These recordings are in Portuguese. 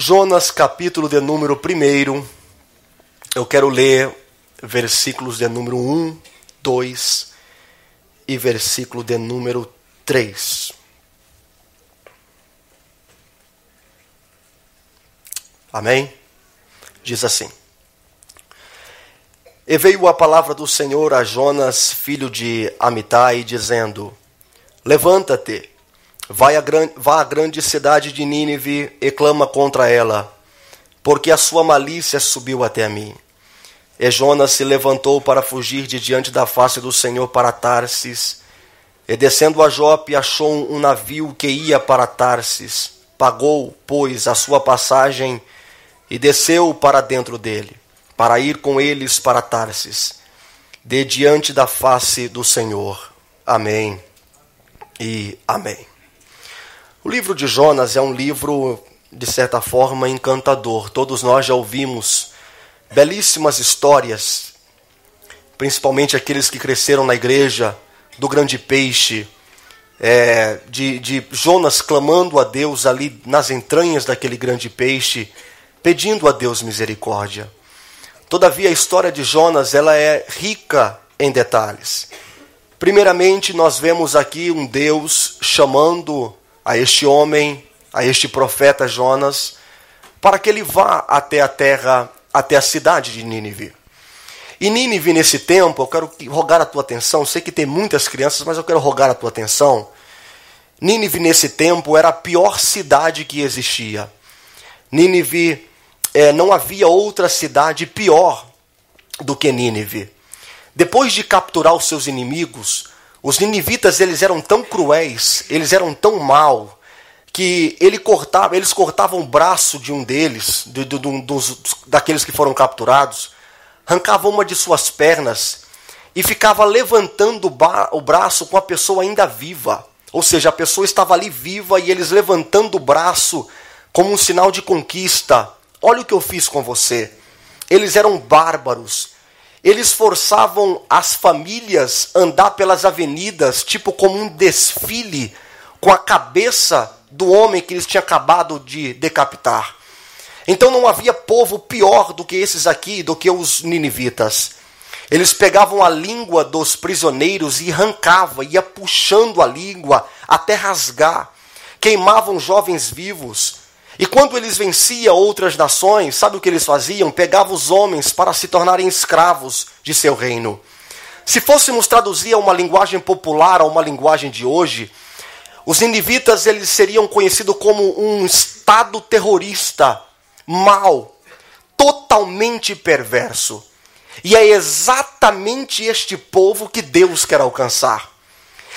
Jonas, capítulo de número 1. Eu quero ler versículos de número 1, 2 e versículo de número 3. Amém? Diz assim: E veio a palavra do Senhor a Jonas, filho de Amitai, dizendo: Levanta-te Vai à, vá à grande cidade de Nínive e clama contra ela, porque a sua malícia subiu até a mim. E Jonas se levantou para fugir de diante da face do Senhor para Tarsis. E descendo a Jope, achou um navio que ia para Tarsis. Pagou, pois, a sua passagem e desceu para dentro dele, para ir com eles para Tarsis, de diante da face do Senhor. Amém e amém. O livro de Jonas é um livro, de certa forma, encantador. Todos nós já ouvimos belíssimas histórias, principalmente aqueles que cresceram na igreja, do grande peixe, é, de, de Jonas clamando a Deus ali nas entranhas daquele grande peixe, pedindo a Deus misericórdia. Todavia, a história de Jonas ela é rica em detalhes. Primeiramente, nós vemos aqui um Deus chamando a este homem, a este profeta Jonas, para que ele vá até a terra, até a cidade de Nínive. E Nínive, nesse tempo, eu quero rogar a tua atenção. Sei que tem muitas crianças, mas eu quero rogar a tua atenção. Nínive, nesse tempo, era a pior cidade que existia. Nínive, é, não havia outra cidade pior do que Nínive. Depois de capturar os seus inimigos, os ninivitas eles eram tão cruéis, eles eram tão mal que ele cortava, eles cortavam o braço de um deles, de, de, de, dos, daqueles que foram capturados, arrancavam uma de suas pernas e ficava levantando o braço com a pessoa ainda viva. Ou seja, a pessoa estava ali viva e eles levantando o braço como um sinal de conquista. Olha o que eu fiz com você. Eles eram bárbaros. Eles forçavam as famílias a andar pelas avenidas, tipo como um desfile, com a cabeça do homem que eles tinham acabado de decapitar. Então não havia povo pior do que esses aqui, do que os ninivitas. Eles pegavam a língua dos prisioneiros e arrancavam, ia puxando a língua até rasgar. Queimavam jovens vivos, e quando eles venciam outras nações, sabe o que eles faziam? Pegavam os homens para se tornarem escravos de seu reino. Se fôssemos traduzir a uma linguagem popular, a uma linguagem de hoje, os ninivitas eles seriam conhecidos como um estado terrorista, mau, totalmente perverso. E é exatamente este povo que Deus quer alcançar.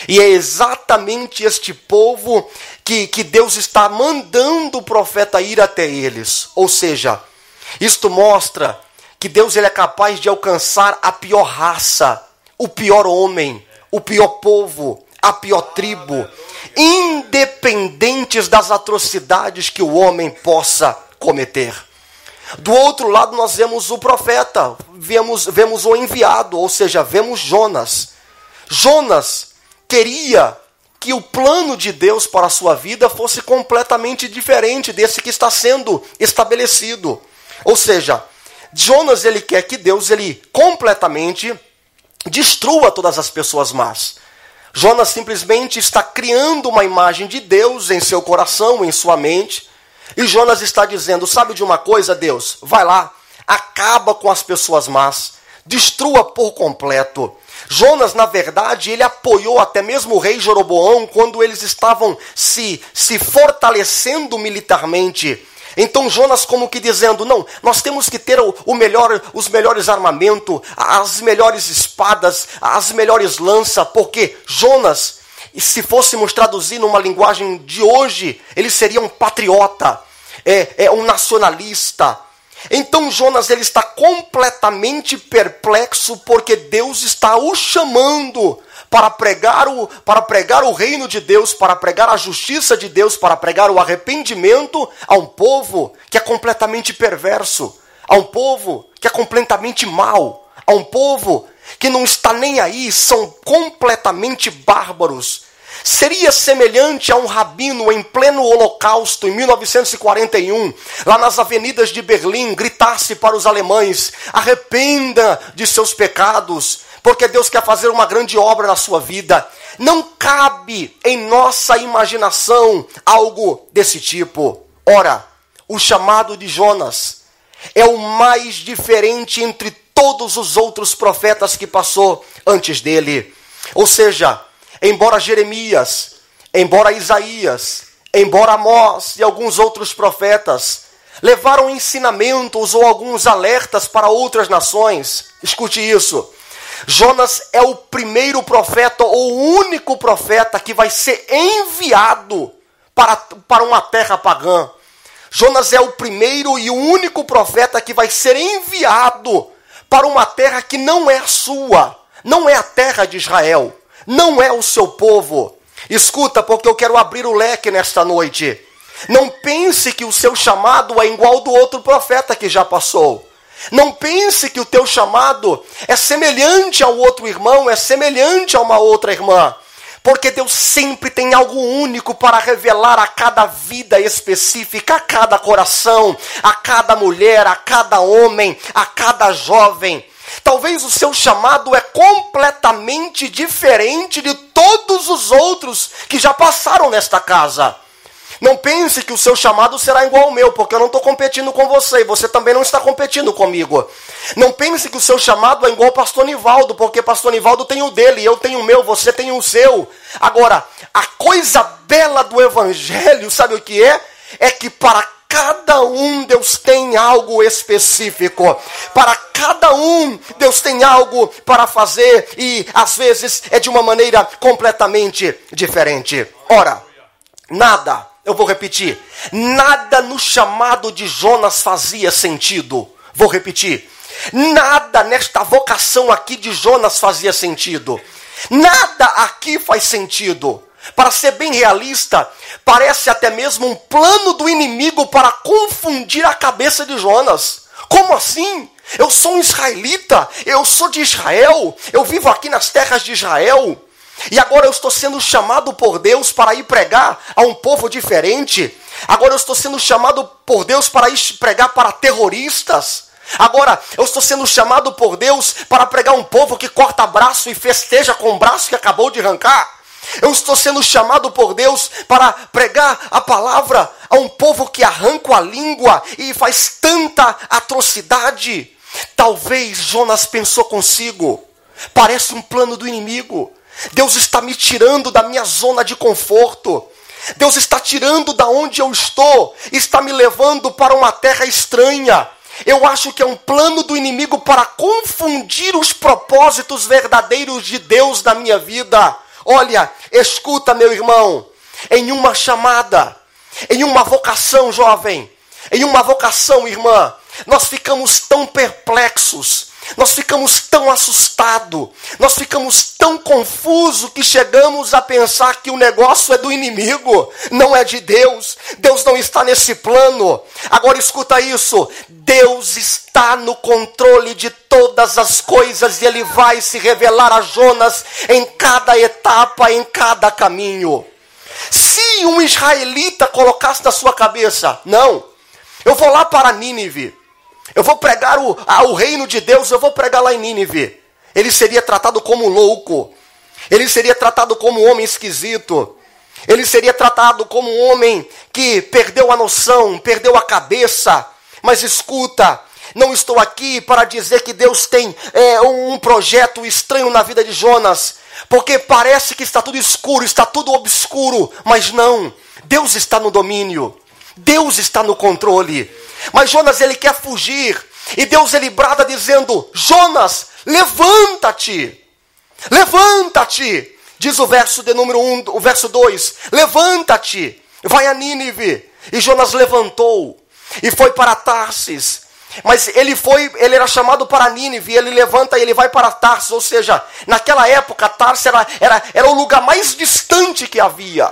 E é exatamente este povo que, que Deus está mandando o profeta ir até eles. Ou seja, isto mostra que Deus ele é capaz de alcançar a pior raça, o pior homem, o pior povo, a pior tribo, independentes das atrocidades que o homem possa cometer. Do outro lado, nós vemos o profeta, vemos, vemos o enviado, ou seja, vemos Jonas. Jonas queria que o plano de Deus para a sua vida fosse completamente diferente desse que está sendo estabelecido. Ou seja, Jonas ele quer que Deus ele completamente destrua todas as pessoas más. Jonas simplesmente está criando uma imagem de Deus em seu coração, em sua mente. E Jonas está dizendo: Sabe de uma coisa, Deus? Vai lá, acaba com as pessoas más, destrua por completo. Jonas, na verdade, ele apoiou até mesmo o rei Jeroboão quando eles estavam se, se fortalecendo militarmente. Então Jonas como que dizendo, não, nós temos que ter o, o melhor, os melhores armamentos, as melhores espadas, as melhores lanças, porque Jonas, se fôssemos traduzir numa linguagem de hoje, ele seria um patriota, é, é um nacionalista, então Jonas ele está completamente perplexo porque Deus está o chamando para pregar o para pregar o reino de Deus, para pregar a justiça de Deus, para pregar o arrependimento a um povo que é completamente perverso, a um povo que é completamente mau, a um povo que não está nem aí, são completamente bárbaros. Seria semelhante a um rabino em pleno holocausto em 1941, lá nas avenidas de Berlim, gritasse para os alemães: arrependa de seus pecados, porque Deus quer fazer uma grande obra na sua vida. Não cabe em nossa imaginação algo desse tipo. Ora, o chamado de Jonas é o mais diferente entre todos os outros profetas que passou antes dele. Ou seja, embora Jeremias, embora Isaías, embora Amós e alguns outros profetas levaram ensinamentos ou alguns alertas para outras nações, escute isso. Jonas é o primeiro profeta ou o único profeta que vai ser enviado para, para uma terra pagã. Jonas é o primeiro e o único profeta que vai ser enviado para uma terra que não é sua, não é a terra de Israel, não é o seu povo. Escuta, porque eu quero abrir o leque nesta noite. Não pense que o seu chamado é igual ao do outro profeta que já passou. Não pense que o teu chamado é semelhante ao outro irmão, é semelhante a uma outra irmã. Porque Deus sempre tem algo único para revelar a cada vida específica, a cada coração, a cada mulher, a cada homem, a cada jovem. Talvez o seu chamado é completamente diferente de todos os outros que já passaram nesta casa. Não pense que o seu chamado será igual ao meu, porque eu não estou competindo com você e você também não está competindo comigo. Não pense que o seu chamado é igual ao pastor Nivaldo, porque pastor Nivaldo tem o dele, eu tenho o meu, você tem o seu. Agora, a coisa bela do evangelho, sabe o que é? É que para cada um Deus tem algo específico. Para cada um Deus tem algo para fazer e às vezes é de uma maneira completamente diferente. Ora, nada eu vou repetir. Nada no chamado de Jonas fazia sentido. Vou repetir. Nada nesta vocação aqui de Jonas fazia sentido. Nada aqui faz sentido. Para ser bem realista, parece até mesmo um plano do inimigo para confundir a cabeça de Jonas. Como assim? Eu sou um israelita, eu sou de Israel, eu vivo aqui nas terras de Israel. E agora eu estou sendo chamado por Deus para ir pregar a um povo diferente. Agora eu estou sendo chamado por Deus para ir pregar para terroristas. Agora eu estou sendo chamado por Deus para pregar um povo que corta braço e festeja com o braço que acabou de arrancar. Eu estou sendo chamado por Deus para pregar a palavra a um povo que arranca a língua e faz tanta atrocidade. Talvez Jonas pensou consigo, parece um plano do inimigo. Deus está me tirando da minha zona de conforto. Deus está tirando da onde eu estou, está me levando para uma terra estranha. Eu acho que é um plano do inimigo para confundir os propósitos verdadeiros de Deus na minha vida. Olha, escuta, meu irmão, em uma chamada, em uma vocação, jovem, em uma vocação, irmã, nós ficamos tão perplexos, nós ficamos tão assustados, nós ficamos tão confusos que chegamos a pensar que o negócio é do inimigo, não é de Deus. Deus não está nesse plano. Agora escuta isso: Deus está no controle de todas as coisas e Ele vai se revelar a Jonas em cada etapa, em cada caminho. Se um israelita colocasse na sua cabeça, não, eu vou lá para Nínive. Eu vou pregar o, o reino de Deus, eu vou pregar lá em Nínive. Ele seria tratado como louco. Ele seria tratado como um homem esquisito. Ele seria tratado como um homem que perdeu a noção, perdeu a cabeça. Mas escuta, não estou aqui para dizer que Deus tem é, um projeto estranho na vida de Jonas, porque parece que está tudo escuro, está tudo obscuro, mas não. Deus está no domínio. Deus está no controle. Mas Jonas ele quer fugir. E Deus ele brada dizendo: Jonas, levanta-te. Levanta-te. Diz o verso de número 1, um, o verso 2: Levanta-te, vai a Nínive. E Jonas levantou e foi para Tarsis. Mas ele foi, ele era chamado para Nínive, ele levanta e ele vai para Tarsis, ou seja, naquela época Tarsis era, era, era o lugar mais distante que havia.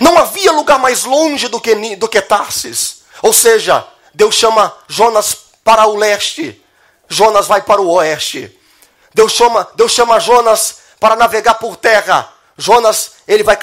Não havia lugar mais longe do que, do que Tarsis. Ou seja, Deus chama Jonas para o leste, Jonas vai para o oeste. Deus chama, Deus chama Jonas para navegar por terra, Jonas, ele vai,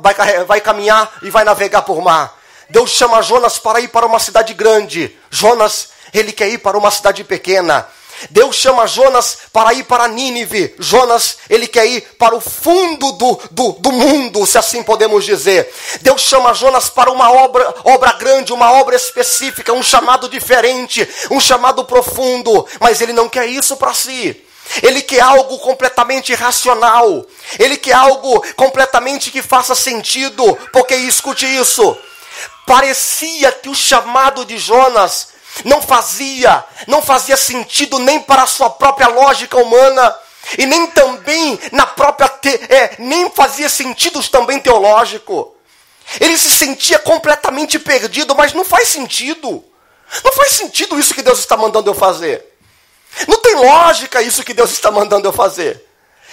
vai, vai caminhar e vai navegar por mar. Deus chama Jonas para ir para uma cidade grande. Jonas, ele quer ir para uma cidade pequena. Deus chama Jonas para ir para Nínive. Jonas, ele quer ir para o fundo do, do, do, mundo, se assim podemos dizer. Deus chama Jonas para uma obra, obra grande, uma obra específica, um chamado diferente, um chamado profundo. Mas ele não quer isso para si. Ele quer algo completamente racional. Ele quer algo completamente que faça sentido. Porque escute isso. Parecia que o chamado de Jonas não fazia, não fazia sentido nem para a sua própria lógica humana e nem também na própria te, é, nem fazia sentido também teológico. Ele se sentia completamente perdido, mas não faz sentido. Não faz sentido isso que Deus está mandando eu fazer. Não tem lógica isso que Deus está mandando eu fazer.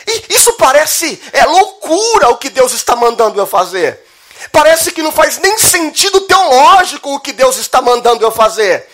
E isso parece é loucura o que Deus está mandando eu fazer. Parece que não faz nem sentido teológico o que Deus está mandando eu fazer.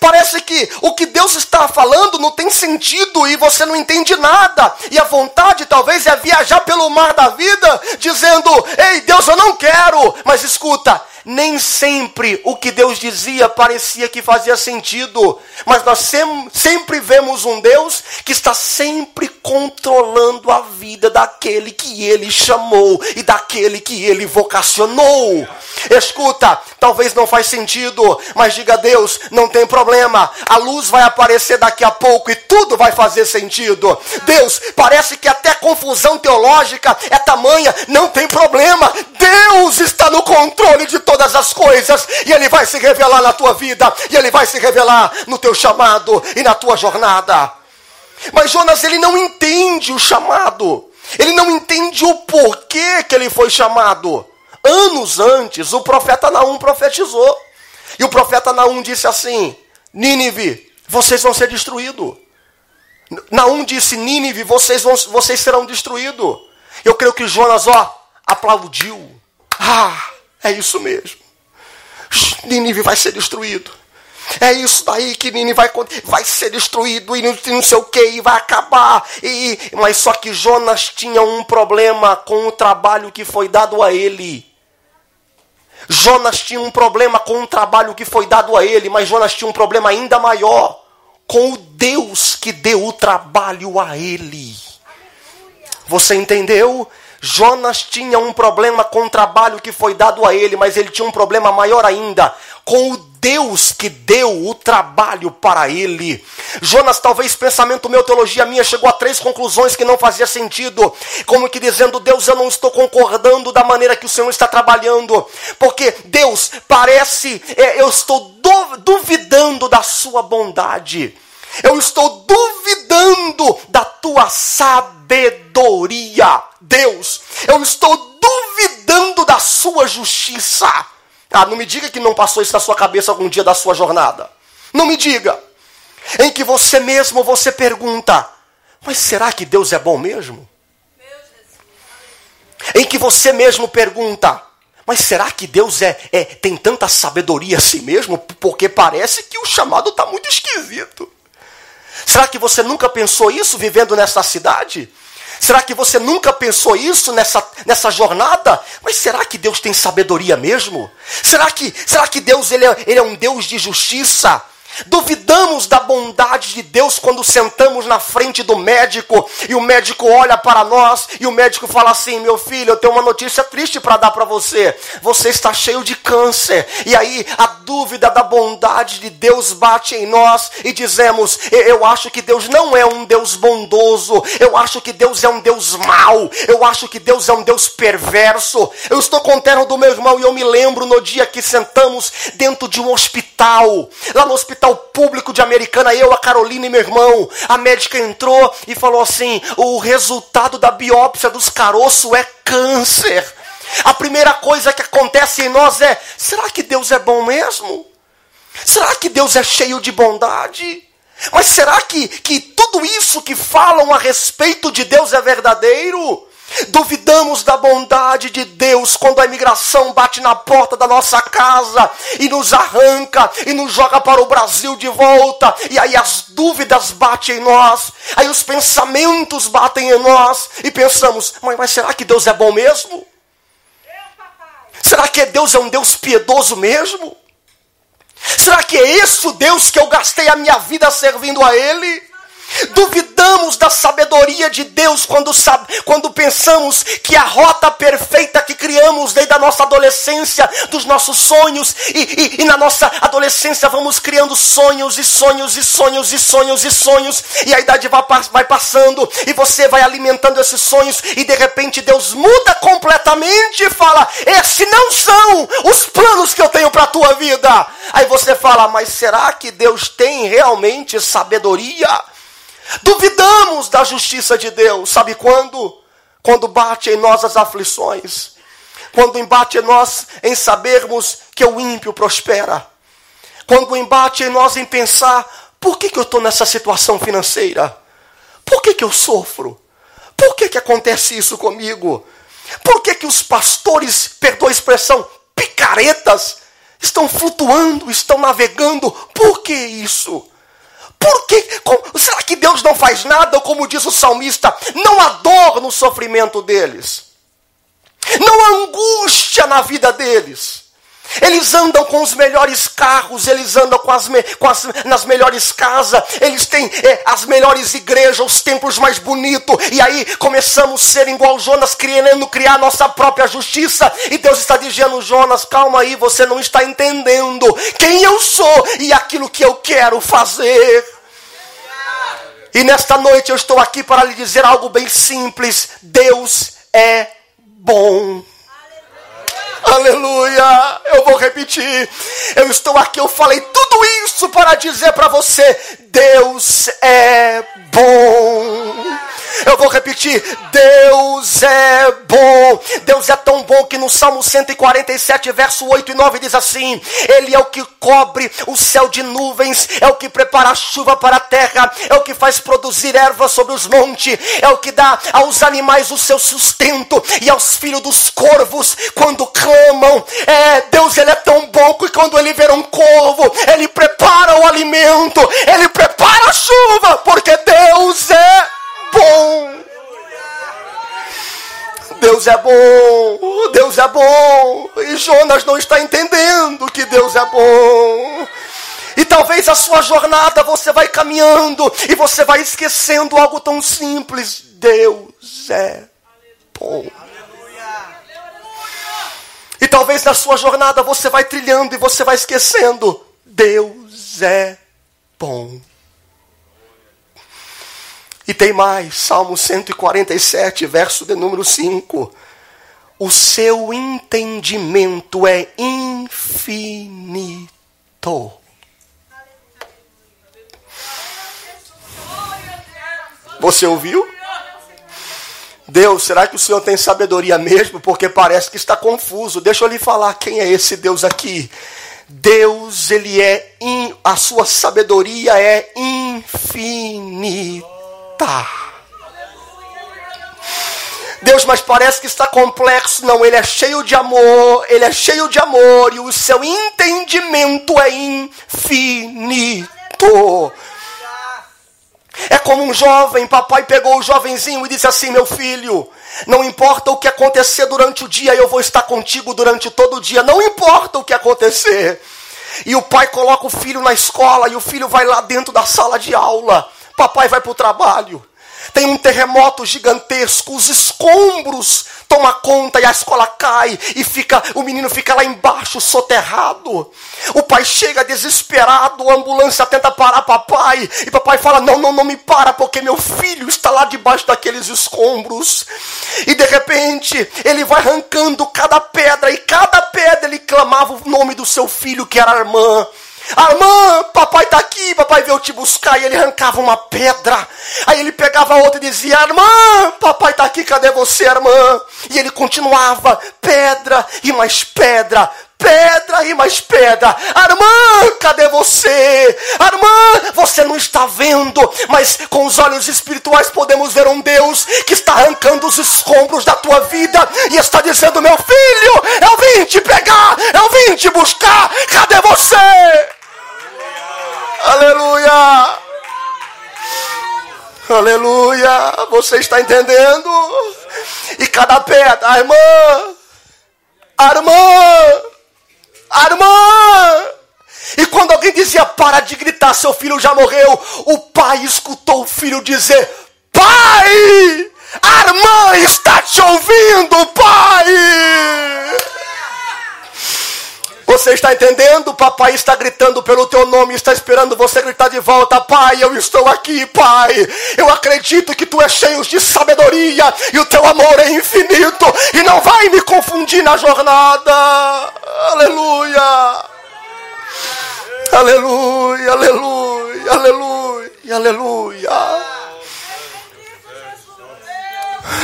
Parece que o que Deus está falando não tem sentido e você não entende nada. E a vontade talvez é viajar pelo mar da vida, dizendo: Ei, Deus, eu não quero. Mas escuta, nem sempre o que Deus dizia parecia que fazia sentido, mas nós sem, sempre vemos um Deus que está sempre controlando a vida daquele que ele chamou e daquele que ele vocacionou. Escuta, talvez não faz sentido, mas diga a Deus, não tem problema. A luz vai aparecer daqui a pouco e tudo vai fazer sentido. Deus, parece que até confusão teológica é tamanha, não tem problema. Deus está no controle de todas as coisas e ele vai se revelar na tua vida e ele vai se revelar no teu chamado e na tua jornada. Mas Jonas ele não entende o chamado. Ele não entende o porquê que ele foi chamado. Anos antes, o profeta Naum profetizou. E o profeta Naum disse assim: Nínive, vocês vão ser destruídos. Naum disse: Nínive, vocês, vão, vocês serão destruídos. Eu creio que Jonas, ó, aplaudiu. Ah, é isso mesmo. Nínive vai ser destruído. É isso daí que Nínive vai, vai ser destruído e não sei o que, e vai acabar. E, mas só que Jonas tinha um problema com o trabalho que foi dado a ele. Jonas tinha um problema com o trabalho que foi dado a ele, mas Jonas tinha um problema ainda maior com o Deus que deu o trabalho a ele. Você entendeu? Jonas tinha um problema com o trabalho que foi dado a ele, mas ele tinha um problema maior ainda com o Deus que deu o trabalho para ele. Jonas, talvez pensamento meu, teologia minha, chegou a três conclusões que não fazia sentido. Como que dizendo, Deus, eu não estou concordando da maneira que o Senhor está trabalhando. Porque, Deus, parece, é, eu estou duvidando da sua bondade. Eu estou duvidando da tua sabedoria. Deus, eu estou duvidando da sua justiça. Ah, não me diga que não passou isso na sua cabeça algum dia da sua jornada. Não me diga. Em que você mesmo você pergunta: "Mas será que Deus é bom mesmo?" Em que você mesmo pergunta: "Mas será que Deus é, é tem tanta sabedoria assim mesmo? Porque parece que o chamado está muito esquisito." Será que você nunca pensou isso vivendo nessa cidade? Será que você nunca pensou isso nessa, nessa jornada? Mas será que Deus tem sabedoria mesmo? Será que, será que Deus ele é, ele é um Deus de justiça? Duvidamos da bondade de Deus quando sentamos na frente do médico e o médico olha para nós e o médico fala assim: Meu filho, eu tenho uma notícia triste para dar para você. Você está cheio de câncer. E aí a dúvida da bondade de Deus bate em nós e dizemos: Eu acho que Deus não é um Deus bondoso. Eu acho que Deus é um Deus mau. Eu acho que Deus é um Deus perverso. Eu estou com o terno do meu irmão e eu me lembro no dia que sentamos dentro de um hospital. Lá no hospital hospital público de Americana, eu, a Carolina e meu irmão. A médica entrou e falou assim: o resultado da biópsia dos caroços é câncer. A primeira coisa que acontece em nós é: será que Deus é bom mesmo? Será que Deus é cheio de bondade? Mas será que, que tudo isso que falam a respeito de Deus é verdadeiro? Duvidamos da bondade de Deus quando a imigração bate na porta da nossa casa e nos arranca e nos joga para o Brasil de volta. E aí as dúvidas batem em nós, aí os pensamentos batem em nós e pensamos: mas, mas será que Deus é bom mesmo? Será que Deus é um Deus piedoso mesmo? Será que é esse o Deus que eu gastei a minha vida servindo a Ele? Duvidamos da sabedoria de Deus quando, quando pensamos que a rota perfeita que criamos desde a nossa adolescência, dos nossos sonhos, e, e, e, na nossa adolescência vamos criando sonhos e sonhos e sonhos e sonhos e sonhos, e a idade vai, vai passando, e você vai alimentando esses sonhos, e de repente Deus muda completamente e fala: Esses não são os planos que eu tenho para a tua vida. Aí você fala: Mas será que Deus tem realmente sabedoria? Duvidamos da justiça de Deus. Sabe quando? Quando bate em nós as aflições. Quando embate em nós em sabermos que o ímpio prospera. Quando embate em nós em pensar: por que, que eu estou nessa situação financeira? Por que, que eu sofro? Por que, que acontece isso comigo? Por que, que os pastores, perdoa a expressão, picaretas, estão flutuando, estão navegando? Por que isso? Por que? Será que Deus não faz nada? Ou como diz o salmista, não há dor no sofrimento deles. Não há angústia na vida deles. Eles andam com os melhores carros, eles andam com as, com as nas melhores casas, eles têm é, as melhores igrejas, os templos mais bonitos, e aí começamos a ser igual Jonas, querendo criar nossa própria justiça, e Deus está dizendo, Jonas, calma aí, você não está entendendo quem eu sou e aquilo que eu quero fazer. E nesta noite eu estou aqui para lhe dizer algo bem simples: Deus é bom. Aleluia! Eu vou repetir. Eu estou aqui, eu falei tudo isso para dizer para você: Deus é bom. Eu vou repetir: Deus é bom. Deus é tão bom que no Salmo 147, verso 8 e 9 diz assim: Ele é o que cobre o céu de nuvens, é o que prepara a chuva para a terra, é o que faz produzir erva sobre os montes, é o que dá aos animais o seu sustento e aos filhos dos corvos quando clamam. É, Deus ele é tão bom que quando ele vê um corvo, ele prepara o alimento, ele prepara a chuva, porque Deus é bom. Deus é bom, Deus é bom. E Jonas não está entendendo que Deus é bom. E talvez a sua jornada você vai caminhando e você vai esquecendo algo tão simples. Deus é bom. E talvez na sua jornada você vai trilhando e você vai esquecendo. Deus é bom. E tem mais, Salmo 147, verso de número 5. O seu entendimento é infinito. Você ouviu? Deus, será que o Senhor tem sabedoria mesmo? Porque parece que está confuso. Deixa eu lhe falar quem é esse Deus aqui. Deus, ele é in, a sua sabedoria é infinita. Deus, mas parece que está complexo. Não, ele é cheio de amor, ele é cheio de amor e o seu entendimento é infinito. É como um jovem, papai pegou o jovenzinho e disse assim: Meu filho, não importa o que acontecer durante o dia, eu vou estar contigo durante todo o dia. Não importa o que acontecer. E o pai coloca o filho na escola e o filho vai lá dentro da sala de aula. Papai vai para o trabalho. Tem um terremoto gigantesco, os escombros toma conta e a escola cai e fica, o menino fica lá embaixo soterrado. O pai chega desesperado, a ambulância tenta parar papai e papai fala: "Não, não, não me para porque meu filho está lá debaixo daqueles escombros". E de repente, ele vai arrancando cada pedra e cada pedra ele clamava o nome do seu filho que era a irmã. Armã, papai está aqui, papai veio te buscar. E ele arrancava uma pedra. Aí ele pegava outra e dizia: Irmã, papai está aqui, cadê você, irmã? E ele continuava, pedra e mais pedra, pedra e mais pedra. Armã, cadê você? Armã, você não está vendo, mas com os olhos espirituais podemos ver um Deus que está arrancando os escombros da tua vida e está dizendo: Meu filho, eu vim te pegar, eu vim te buscar, cadê você? Aleluia! Aleluia! Você está entendendo? E cada pedra, a irmã, a irmã, a irmã. E quando alguém dizia para de gritar, seu filho já morreu, o pai escutou o filho dizer: Pai, a irmã está te ouvindo, pai. Você está entendendo? Papai está gritando pelo teu nome, está esperando você gritar de volta: Pai, eu estou aqui, Pai. Eu acredito que tu és cheio de sabedoria e o teu amor é infinito e não vai me confundir na jornada. Aleluia. Aleluia, aleluia, aleluia, aleluia.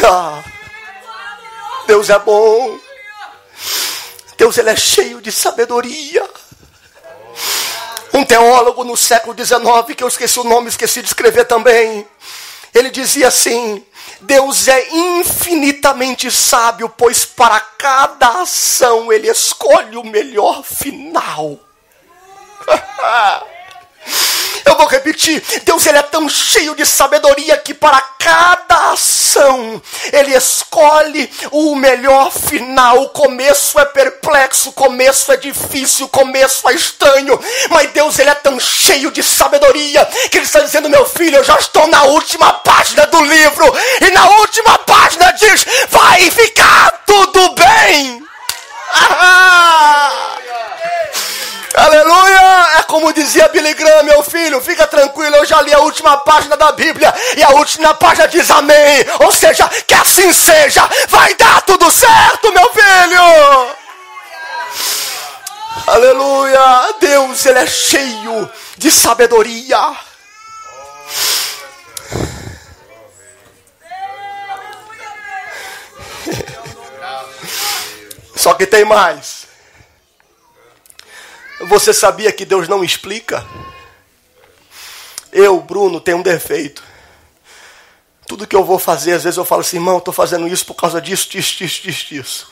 Ah, Deus é bom. Deus ele é cheio de sabedoria. Um teólogo no século XIX, que eu esqueci o nome, esqueci de escrever também, ele dizia assim: Deus é infinitamente sábio, pois para cada ação ele escolhe o melhor final. Eu vou repetir. Deus ele é tão cheio de sabedoria que para cada ação ele escolhe o melhor final. O começo é perplexo, o começo é difícil, o começo é estranho, mas Deus ele é tão cheio de sabedoria que ele está dizendo: "Meu filho, eu já estou na última página do livro e na última página diz: vai ficar tudo bem". Ah! Aleluia! É como dizia Billy Graham, meu filho, fica tranquilo, eu já li a última página da Bíblia e a última página diz amém. Ou seja, que assim seja, vai dar tudo certo, meu filho! Aleluia! Deus, Ele é cheio de sabedoria. Só que tem mais. Você sabia que Deus não explica? Eu, Bruno, tenho um defeito. Tudo que eu vou fazer, às vezes eu falo assim, irmão, estou fazendo isso por causa disso, disso, disso, disso, disso.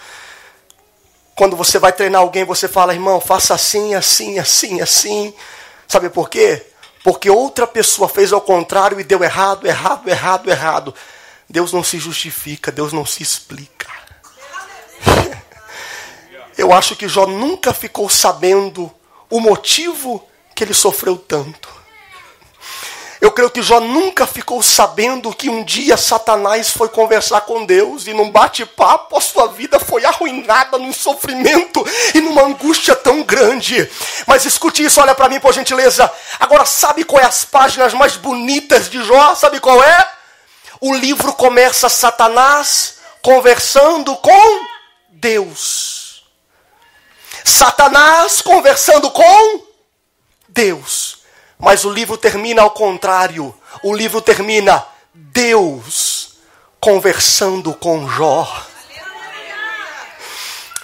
Quando você vai treinar alguém, você fala, irmão, faça assim, assim, assim, assim. Sabe por quê? Porque outra pessoa fez ao contrário e deu errado, errado, errado, errado. Deus não se justifica, Deus não se explica. Eu acho que Jó nunca ficou sabendo o motivo que ele sofreu tanto. Eu creio que Jó nunca ficou sabendo que um dia Satanás foi conversar com Deus e num bate-papo a sua vida foi arruinada num sofrimento e numa angústia tão grande. Mas escute isso, olha para mim por gentileza. Agora sabe qual é as páginas mais bonitas de Jó? Sabe qual é? O livro começa Satanás conversando com Deus. Satanás conversando com Deus. Mas o livro termina ao contrário. O livro termina Deus conversando com Jó.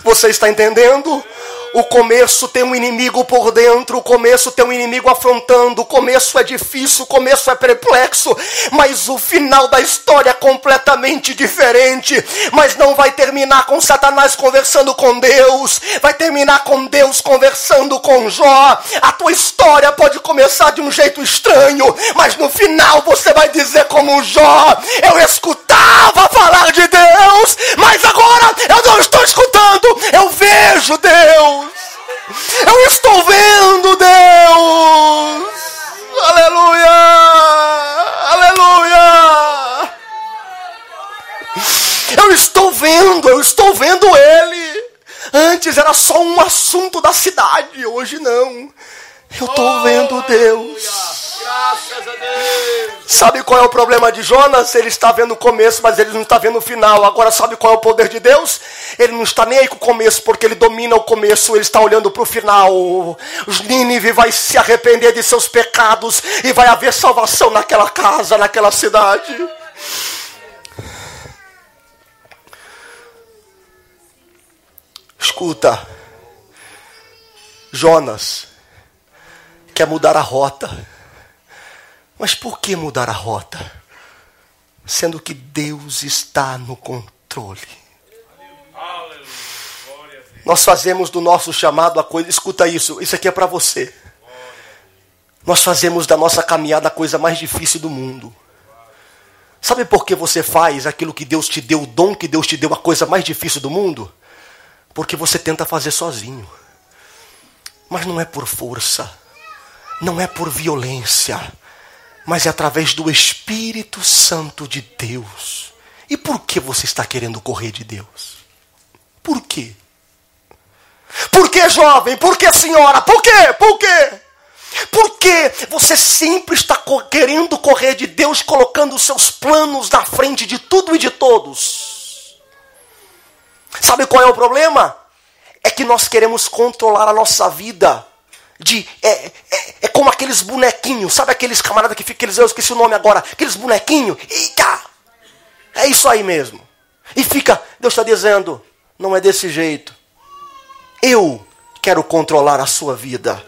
Você está entendendo? O começo tem um inimigo por dentro, o começo tem um inimigo afrontando, o começo é difícil, o começo é perplexo, mas o final da história é completamente diferente. Mas não vai terminar com Satanás conversando com Deus, vai terminar com Deus conversando com Jó. A tua história pode começar de um jeito estranho, mas no final você vai dizer como Jó: Eu escutava falar de Deus, mas agora eu não estou escutando, eu vejo Deus. Eu estou vendo Deus. Aleluia! Aleluia! Eu estou vendo, eu estou vendo Ele. Antes era só um assunto da cidade, hoje não. Eu estou vendo Deus. Graças a Deus. Sabe qual é o problema de Jonas? Ele está vendo o começo, mas ele não está vendo o final. Agora, sabe qual é o poder de Deus? Ele não está nem aí com o começo, porque ele domina o começo, ele está olhando para o final. Nínive vai se arrepender de seus pecados e vai haver salvação naquela casa, naquela cidade. Escuta, Jonas quer mudar a rota. Mas por que mudar a rota? Sendo que Deus está no controle. Nós fazemos do nosso chamado a coisa. Escuta isso, isso aqui é para você. Nós fazemos da nossa caminhada a coisa mais difícil do mundo. Sabe por que você faz aquilo que Deus te deu, o dom que Deus te deu, a coisa mais difícil do mundo? Porque você tenta fazer sozinho. Mas não é por força, não é por violência, mas é através do Espírito Santo de Deus. E por que você está querendo correr de Deus? Por quê? Por que, jovem? Por que, senhora? Por quê? Por quê? Porque você sempre está querendo correr de Deus, colocando os seus planos na frente de tudo e de todos. Sabe qual é o problema? É que nós queremos controlar a nossa vida. De, é, é, é como aqueles bonequinhos, sabe aqueles camaradas que ficam, eu esqueci o nome agora, aqueles bonequinhos, eita! É isso aí mesmo. E fica, Deus está dizendo, não é desse jeito. Eu quero controlar a sua vida.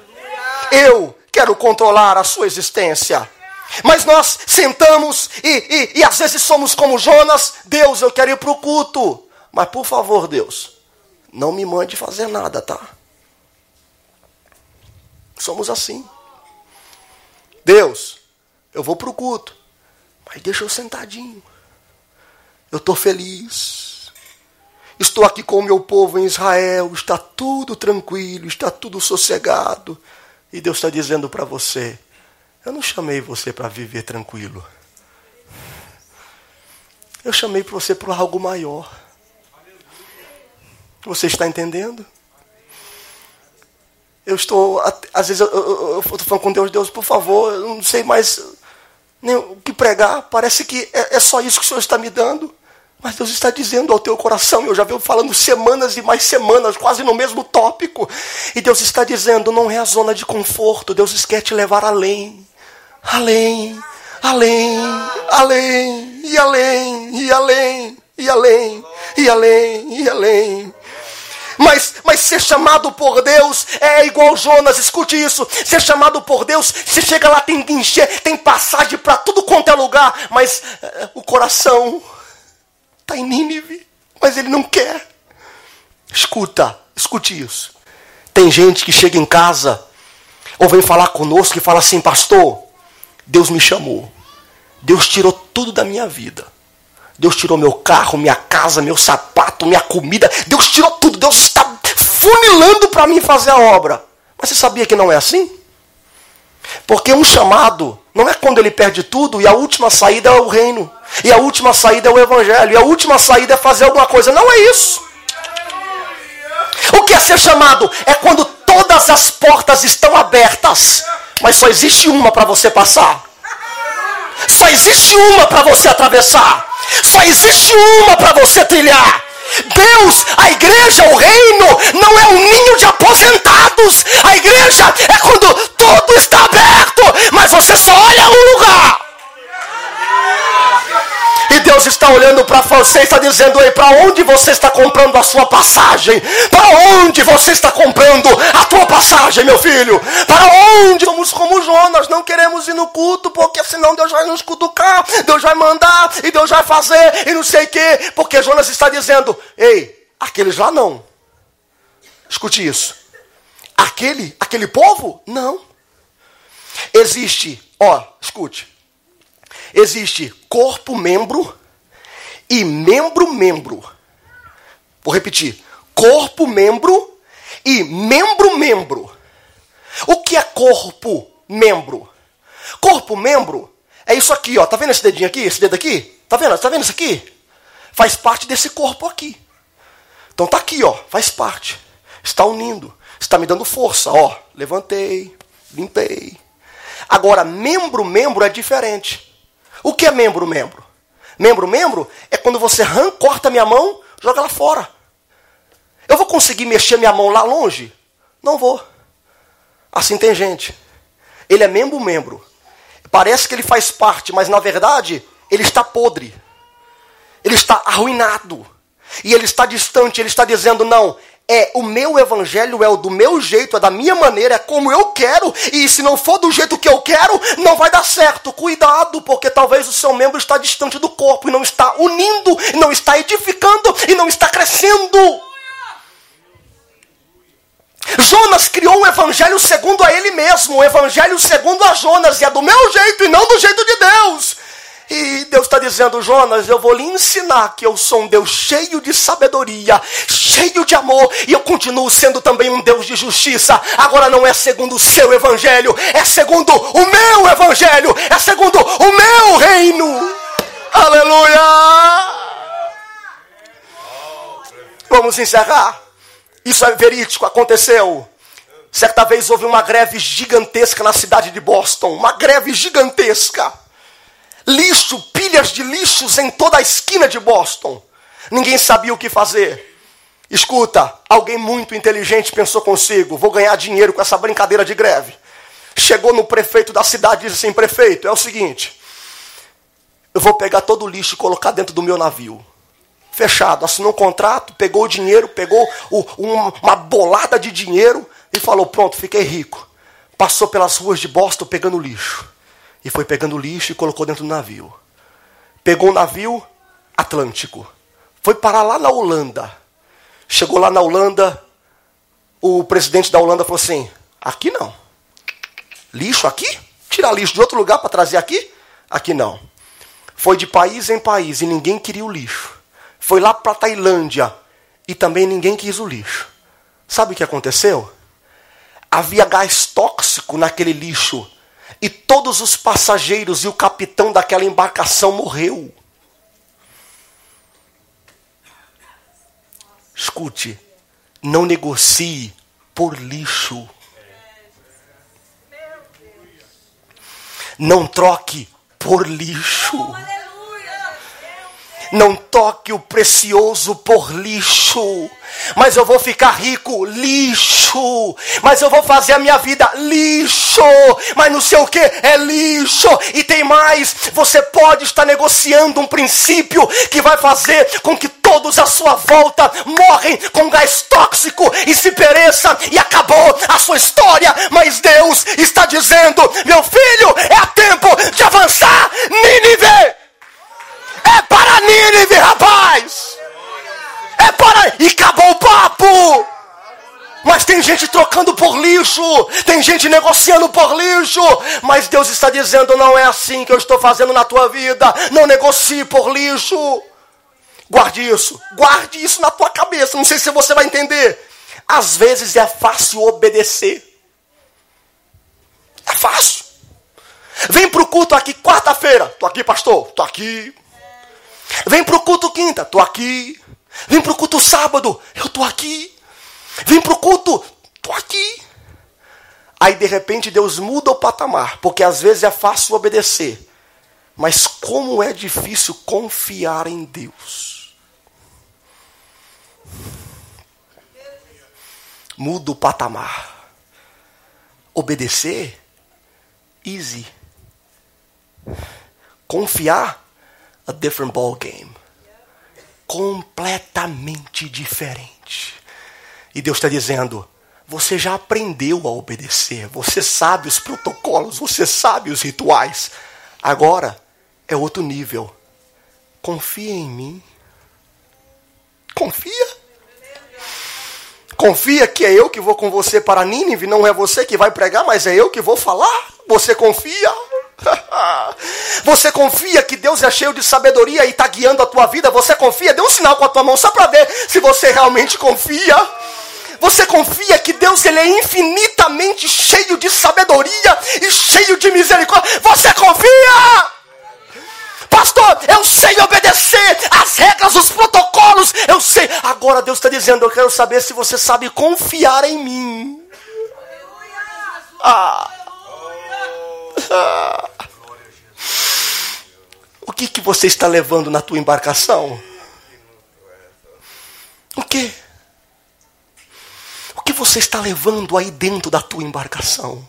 Eu quero controlar a sua existência. Mas nós sentamos e, e, e às vezes somos como Jonas. Deus, eu quero ir para o culto. Mas por favor, Deus, não me mande fazer nada, tá? Somos assim. Deus, eu vou para o culto. Mas deixa eu sentadinho. Eu estou feliz. Estou aqui com o meu povo em Israel. Está tudo tranquilo, está tudo sossegado. E Deus está dizendo para você: Eu não chamei você para viver tranquilo. Eu chamei você para algo maior. Você está entendendo? Eu estou, às vezes, eu estou falando com Deus, Deus, por favor, eu não sei mais nem o que pregar. Parece que é, é só isso que o Senhor está me dando. Mas Deus está dizendo ao teu coração, eu já venho falando semanas e mais semanas, quase no mesmo tópico. E Deus está dizendo, não é a zona de conforto, Deus quer te levar além. Além, além, além, e além, e além, e além, e além, e além. Mas, mas ser chamado por Deus é igual Jonas, escute isso. Ser chamado por Deus, se chega lá, tem encher, tem passagem para tudo quanto é lugar, mas uh, o coração está em Nínive, mas ele não quer. Escuta, escute isso. Tem gente que chega em casa ou vem falar conosco e fala assim, pastor, Deus me chamou. Deus tirou tudo da minha vida. Deus tirou meu carro, minha casa, meu sapato, minha comida. Deus tirou tudo. Deus está funilando para mim fazer a obra. Mas você sabia que não é assim? Porque um chamado não é quando ele perde tudo e a última saída é o reino. E a última saída é o evangelho. E a última saída é fazer alguma coisa. Não é isso. O que é ser chamado? É quando todas as portas estão abertas, mas só existe uma para você passar. Só existe uma para você atravessar. Só existe uma para você trilhar. Deus, a igreja, o reino, não é um ninho de aposentados. A igreja é quando tudo está aberto, mas você só olha um lugar. Deus está olhando para você e está dizendo: aí, para onde você está comprando a sua passagem? Para onde você está comprando a tua passagem, meu filho? Para onde? Somos como Jonas, não queremos ir no culto, porque senão Deus vai nos cutucar, Deus vai mandar e Deus vai fazer e não sei o quê. Porque Jonas está dizendo: ei, aqueles lá não. Escute isso. Aquele, aquele povo? Não. Existe, ó, escute existe corpo, membro e membro, membro. Vou repetir: corpo, membro e membro, membro. O que é corpo, membro? Corpo, membro é isso aqui, ó. Tá vendo esse dedinho aqui? Esse dedo aqui? Tá vendo? Tá vendo isso aqui? Faz parte desse corpo aqui. Então tá aqui, ó. Faz parte. Está unindo. Está me dando força, ó. Levantei, limpei. Agora, membro, membro é diferente. O que é membro, membro? Membro, membro é quando você arranca, corta minha mão, joga ela fora. Eu vou conseguir mexer minha mão lá longe? Não vou. Assim tem gente. Ele é membro, membro. Parece que ele faz parte, mas na verdade ele está podre. Ele está arruinado. E ele está distante, ele está dizendo: não, é o meu evangelho, é o do meu jeito, é da minha maneira, é como eu quero, e se não for do jeito que eu quero, não vai dar certo. Cuidado, porque talvez o seu membro está distante do corpo e não está unindo, não está edificando e não está crescendo. Jonas criou um evangelho segundo a ele mesmo, o evangelho segundo a Jonas, e é do meu jeito e não do jeito de Deus. E Deus está dizendo, Jonas, eu vou lhe ensinar que eu sou um Deus cheio de sabedoria, cheio de amor, e eu continuo sendo também um Deus de justiça. Agora não é segundo o seu evangelho, é segundo o meu evangelho, é segundo o meu reino. Aleluia! Vamos encerrar. Isso é verídico, aconteceu. Certa vez houve uma greve gigantesca na cidade de Boston, uma greve gigantesca lixo, pilhas de lixos em toda a esquina de Boston. Ninguém sabia o que fazer. Escuta, alguém muito inteligente pensou consigo: vou ganhar dinheiro com essa brincadeira de greve. Chegou no prefeito da cidade e disse assim: prefeito, é o seguinte, eu vou pegar todo o lixo e colocar dentro do meu navio. Fechado, assinou um contrato, pegou o dinheiro, pegou o, uma, uma bolada de dinheiro e falou: pronto, fiquei rico. Passou pelas ruas de Boston pegando lixo e foi pegando lixo e colocou dentro do navio. Pegou o navio Atlântico. Foi parar lá na Holanda. Chegou lá na Holanda, o presidente da Holanda falou assim: aqui não. Lixo aqui? Tirar lixo de outro lugar para trazer aqui? Aqui não. Foi de país em país e ninguém queria o lixo. Foi lá para Tailândia e também ninguém quis o lixo. Sabe o que aconteceu? Havia gás tóxico naquele lixo e todos os passageiros e o capitão daquela embarcação morreu. Escute, não negocie por lixo. Não troque por lixo. Não toque o precioso por lixo. Mas eu vou ficar rico, lixo. Mas eu vou fazer a minha vida, lixo. Mas não sei o que, é lixo. E tem mais, você pode estar negociando um princípio que vai fazer com que todos à sua volta morrem com gás tóxico e se pereça e acabou a sua história. Mas Deus está dizendo, meu filho, é tempo de avançar. Nínive! É para Nínive, rapaz! É para. E acabou o papo! Mas tem gente trocando por lixo, tem gente negociando por lixo, mas Deus está dizendo: não é assim que eu estou fazendo na tua vida, não negocie por lixo. Guarde isso, guarde isso na tua cabeça, não sei se você vai entender. Às vezes é fácil obedecer, é fácil. Vem para o culto aqui quarta-feira, estou aqui, pastor, estou aqui. Vem para o culto quinta, estou aqui. Vem para o culto sábado, eu estou aqui. Vem para o culto, estou aqui. Aí de repente Deus muda o patamar, porque às vezes é fácil obedecer, mas como é difícil confiar em Deus. Muda o patamar. Obedecer, easy. Confiar, a different ball game. Completamente diferente. E Deus está dizendo: você já aprendeu a obedecer, você sabe os protocolos, você sabe os rituais. Agora é outro nível. Confia em mim. Confia. Confia que é eu que vou com você para Nínive, não é você que vai pregar, mas é eu que vou falar. Você confia? Você confia que Deus é cheio de sabedoria e está guiando a tua vida? Você confia? Dê um sinal com a tua mão só para ver se você realmente confia. Você confia que Deus ele é infinitamente cheio de sabedoria e cheio de misericórdia? Você confia? Pastor, eu sei obedecer as regras, os protocolos, eu sei. Agora Deus está dizendo: eu quero saber se você sabe confiar em mim. Ah. O que, que você está levando na tua embarcação? O que? O que você está levando aí dentro da tua embarcação?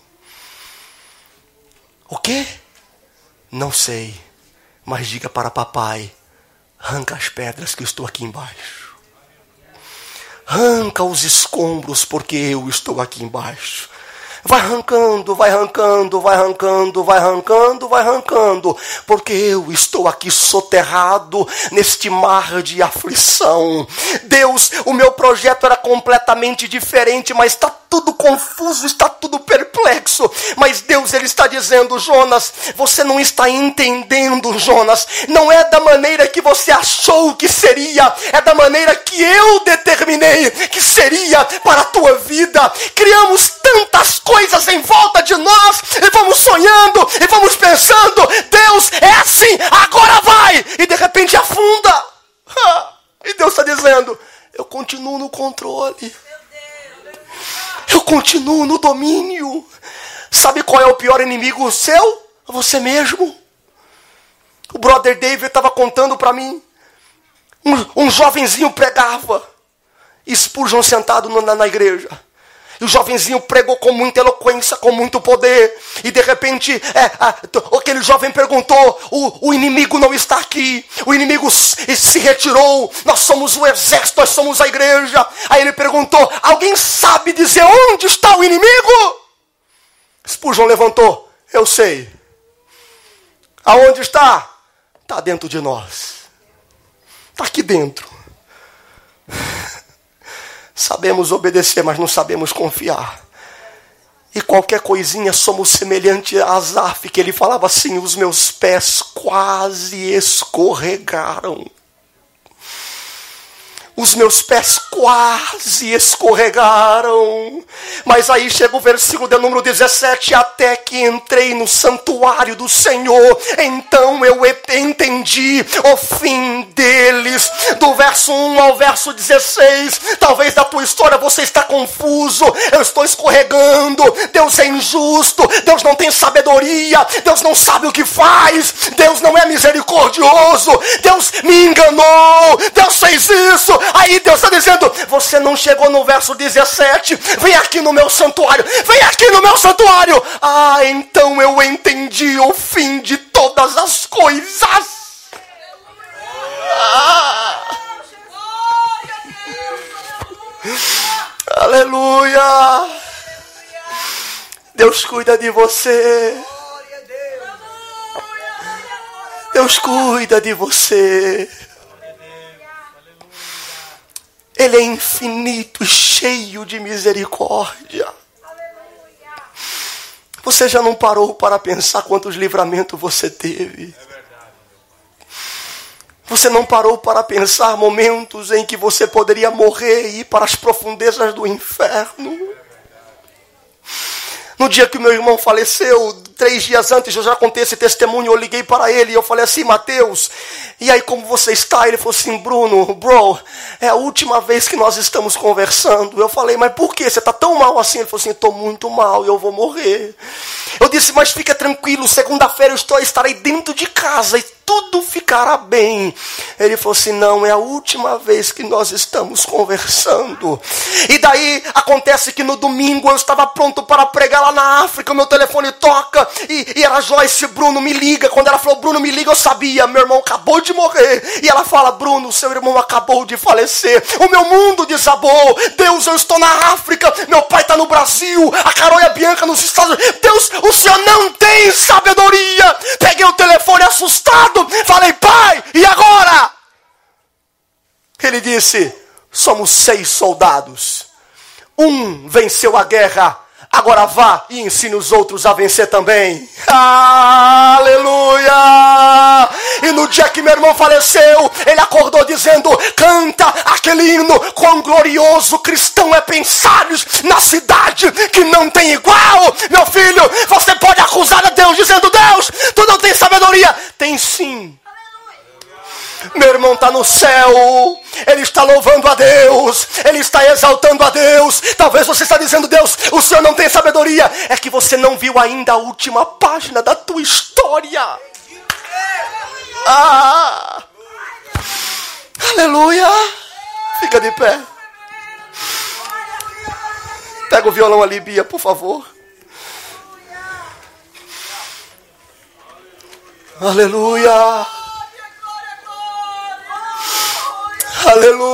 O que? Não sei, mas diga para papai: arranca as pedras que eu estou aqui embaixo. arranca os escombros, porque eu estou aqui embaixo. Vai arrancando, vai arrancando, vai arrancando, vai arrancando, vai arrancando, porque eu estou aqui soterrado neste mar de aflição. Deus, o meu projeto era completamente diferente, mas está tudo confuso, está tudo perplexo. Mas Deus, Ele está dizendo, Jonas, você não está entendendo, Jonas. Não é da maneira que você achou que seria, é da maneira que eu determinei que seria para a tua vida. Criamos tantas coisas em volta de nós e vamos sonhando e vamos pensando: Deus é assim, agora vai! E de repente afunda. E Deus está dizendo: Eu continuo no controle. Eu continuo no domínio. Sabe qual é o pior inimigo seu? Você mesmo. O brother David estava contando para mim. Um, um jovenzinho pregava. Spurgeon sentado na, na igreja. E o jovenzinho pregou com muita eloquência, com muito poder. E de repente, é, a, aquele jovem perguntou: o, o, inimigo não está aqui. O inimigo se, retirou. Nós somos o exército, nós somos a igreja. Aí ele perguntou: alguém sabe dizer onde está o inimigo? Spurgeon levantou: eu sei. Aonde está? Está dentro de nós. Está aqui dentro. Sabemos obedecer, mas não sabemos confiar. E qualquer coisinha somos semelhante a Azaf, que ele falava assim: os meus pés quase escorregaram os meus pés quase escorregaram. Mas aí chega o versículo de número 17: Até que entrei no santuário do Senhor, então eu entendi o fim deles. Do verso 1 ao verso 16. Talvez da tua história você está confuso, eu estou escorregando. Deus é injusto, Deus não tem sabedoria, Deus não sabe o que faz, Deus não é misericordioso, Deus me enganou, Deus fez isso, Aí Deus está dizendo: Você não chegou no verso 17. Vem aqui no meu santuário. Vem aqui no meu santuário. Ah, então eu entendi o fim de todas as coisas. Ah. Aleluia. Deus cuida de você. Deus cuida de você. Ele é infinito e cheio de misericórdia. Você já não parou para pensar quantos livramentos você teve? Você não parou para pensar momentos em que você poderia morrer e ir para as profundezas do inferno? No dia que meu irmão faleceu, três dias antes, eu já contei esse testemunho, eu liguei para ele e eu falei assim, Mateus, e aí como você está? Ele falou assim, Bruno, bro, é a última vez que nós estamos conversando. Eu falei, mas por que? Você está tão mal assim? Ele falou assim, estou muito mal eu vou morrer. Eu disse, mas fica tranquilo, segunda-feira eu estou, estarei dentro de casa tudo ficará bem. Ele falou assim: não, é a última vez que nós estamos conversando. E daí acontece que no domingo eu estava pronto para pregar lá na África, meu telefone toca e, e era Joyce Bruno me liga. Quando ela falou Bruno me liga, eu sabia, meu irmão acabou de morrer. E ela fala: Bruno, seu irmão acabou de falecer. O meu mundo desabou. Deus, eu estou na África, meu pai está no Brasil, a Carol e a Bianca nos Estados Unidos. Deus, o senhor não tem sabedoria. Peguei o telefone assustado falei, pai, e agora? Ele disse: somos seis soldados. Um venceu a guerra, agora vá e ensine os outros a vencer também. Aleluia! E no dia que meu irmão faleceu, ele acordou dizendo: canta aquele hino, quão glorioso cristão é pensares na cidade que não tem igual. Meu filho, você pode acusar a Deus dizendo: Deus, tu não tens sabedoria. Tem sim. Meu irmão está no céu, ele está louvando a Deus, ele está exaltando a Deus. Talvez você está dizendo, Deus, o Senhor não tem sabedoria. É que você não viu ainda a última página da tua história. Ah! Aleluia! Fica de pé. Pega o violão ali, Bia, por favor. Aleluia! Aleluia!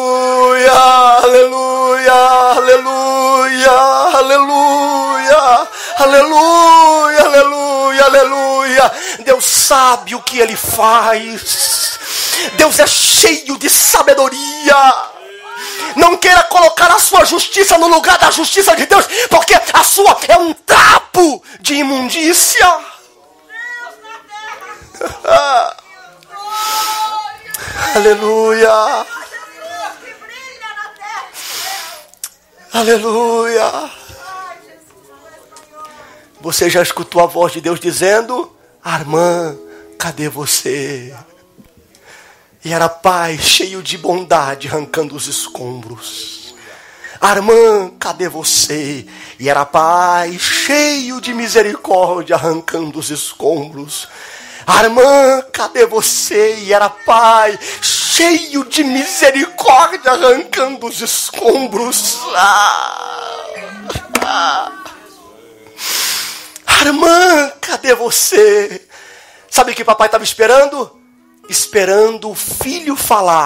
aleluia, aleluia, aleluia, aleluia, aleluia, aleluia. Deus sabe o que Ele faz. Deus é cheio de sabedoria. Não queira colocar a sua justiça no lugar da justiça de Deus, porque a sua é um trapo de imundícia. Aleluia. Aleluia. Você já escutou a voz de Deus dizendo: Armã, cadê você? E era pai cheio de bondade, arrancando os escombros. Armã, cadê você? E era pai cheio de misericórdia, arrancando os escombros. Armã, cadê você? E era pai cheio de misericórdia, arrancando os escombros. Ah, ah. Armã, cadê você? Sabe o que papai estava esperando? Esperando o filho falar.